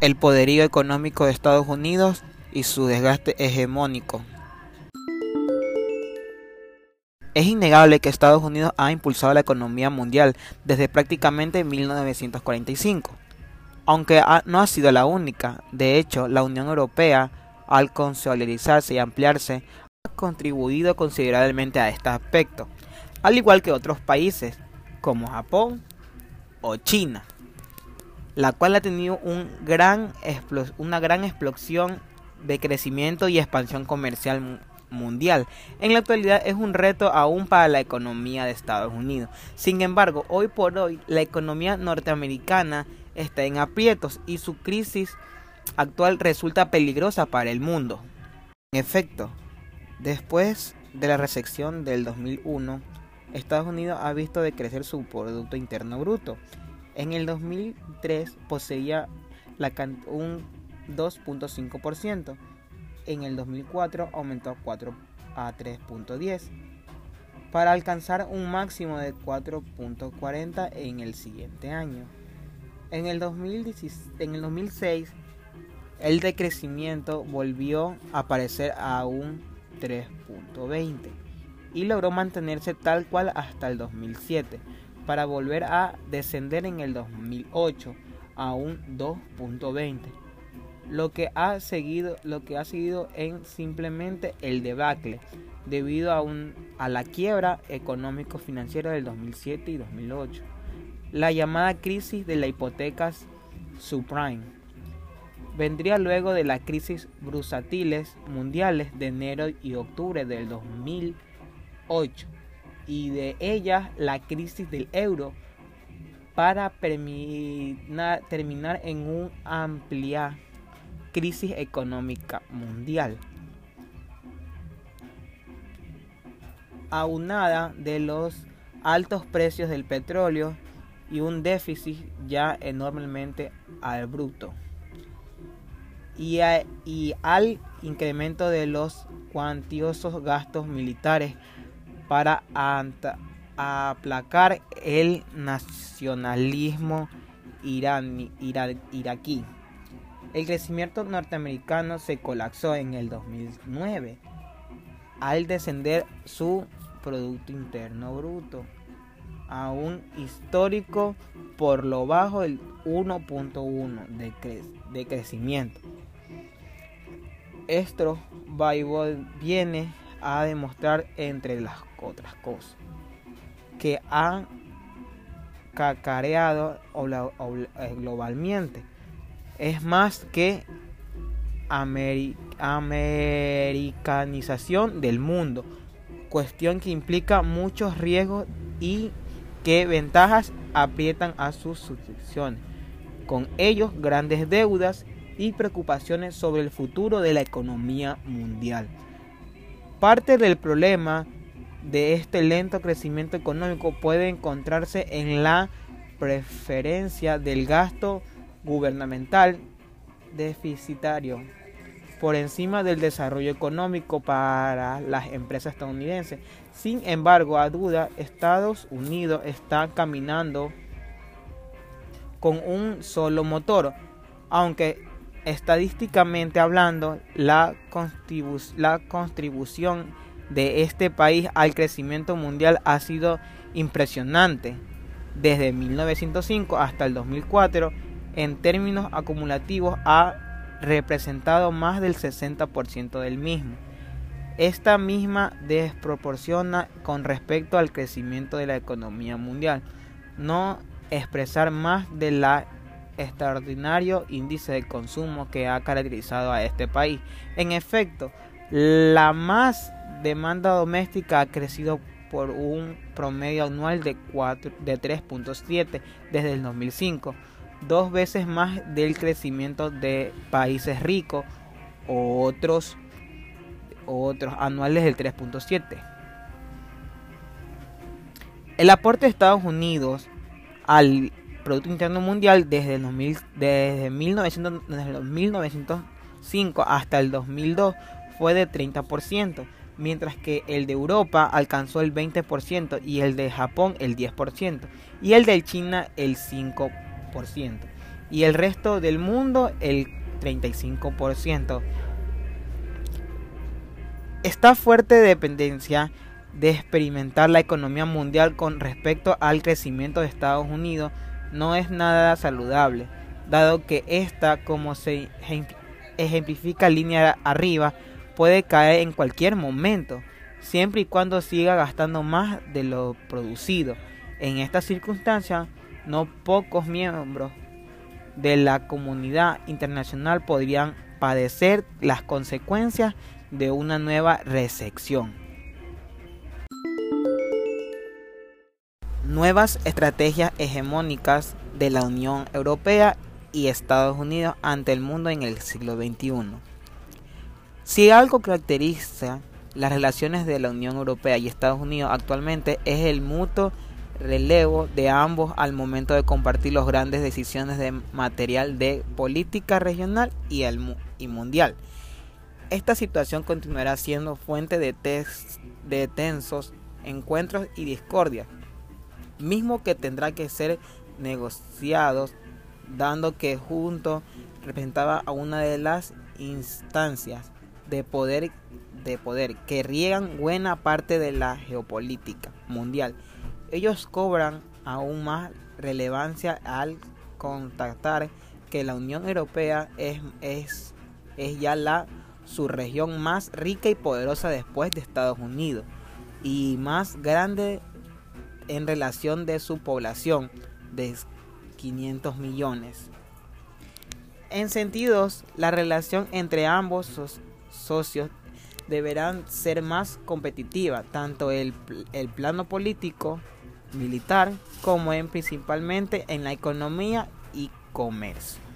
el poderío económico de Estados Unidos y su desgaste hegemónico. Es innegable que Estados Unidos ha impulsado la economía mundial desde prácticamente 1945, aunque no ha sido la única. De hecho, la Unión Europea, al consolidarse y ampliarse, ha contribuido considerablemente a este aspecto, al igual que otros países como Japón o China, la cual ha tenido una gran explosión de crecimiento y expansión comercial mundial. En la actualidad es un reto aún para la economía de Estados Unidos. Sin embargo, hoy por hoy la economía norteamericana está en aprietos y su crisis actual resulta peligrosa para el mundo. En efecto, después de la recesión del 2001, Estados Unidos ha visto decrecer su Producto Interno Bruto. En el 2003 poseía un 2.5%, en el 2004 aumentó a 4 a 3.10 para alcanzar un máximo de 4.40 en el siguiente año. En el, en el 2006 el decrecimiento volvió a aparecer a un 3.20 y logró mantenerse tal cual hasta el 2007 para volver a descender en el 2008 a un 2.20 lo que ha seguido, lo que ha en simplemente el debacle debido a, un, a la quiebra económico-financiera del 2007 y 2008, la llamada crisis de las hipotecas subprime. Vendría luego de la crisis bursátiles mundiales de enero y octubre del 2008 y de ella la crisis del euro para terminar en un amplia crisis económica mundial. Aunada de los altos precios del petróleo y un déficit ya enormemente al bruto. Y, y al incremento de los cuantiosos gastos militares para aplacar el nacionalismo iraquí. El crecimiento norteamericano se colapsó en el 2009 al descender su Producto Interno Bruto a un histórico por lo bajo el 1.1 de, de, crecimiento. Esto viene a demostrar entre las otras cosas que ha cacareado eh, globalmente es más que americanización del mundo, cuestión que implica muchos riesgos y que ventajas aprietan a sus sucesiones, con ellos grandes deudas y preocupaciones sobre el futuro de la economía mundial. Parte del problema de este lento crecimiento económico puede encontrarse en la preferencia del gasto gubernamental deficitario por encima del desarrollo económico para las empresas estadounidenses. Sin embargo, a duda, Estados Unidos está caminando con un solo motor, aunque estadísticamente hablando, la, contribución de este país al crecimiento mundial ha sido impresionante. Desde 1905 hasta el 2004, en términos acumulativos ha representado más del 60% del mismo. Esta misma desproporciona con respecto al crecimiento de la economía mundial, no expresar más de la extraordinario índice de consumo que ha caracterizado a este país. En efecto, la más demanda doméstica ha crecido por un promedio anual de, de 3.7 desde el 2005 dos veces más del crecimiento de países ricos o otros, otros anuales del 3.7. El aporte de Estados Unidos al Producto Interno Mundial desde, el 2000, desde, 1900, desde 1905 hasta el 2002 fue de 30%, mientras que el de Europa alcanzó el 20% y el de Japón el 10% y el de China el 5%. y el resto del mundo el 35%. Esta fuerte dependencia de experimentar la economía mundial con respecto al crecimiento de Estados Unidos no es nada saludable, dado que esta, como se ejemplifica línea arriba, puede caer en cualquier momento, siempre y cuando siga gastando más de lo producido. En esta circunstancia, no pocos miembros de la comunidad internacional podrían padecer las consecuencias de una nueva recesión. Nuevas estrategias hegemónicas de la Unión Europea y Estados Unidos ante el mundo en el siglo XXI. Si algo caracteriza las relaciones de la Unión Europea y Estados Unidos actualmente es el mutuo relevo de ambos al momento de compartir las grandes decisiones de material de política regional y, mundial. Esta situación continuará siendo fuente de, de tensos encuentros y discordias, mismo que tendrá que ser negociados, dando que junto representaba a una de las instancias de poder de poder que riegan buena parte de la geopolítica mundial. Ellos cobran aún más relevancia al contactar que la Unión Europea es, es, es ya la su región más rica y poderosa después de Estados Unidos y más grande en relación de su población de 500 millones. En sentidos, la relación entre ambos socios deberán ser más competitiva, tanto el, el plano político, militar, como en principalmente en la economía y comercio.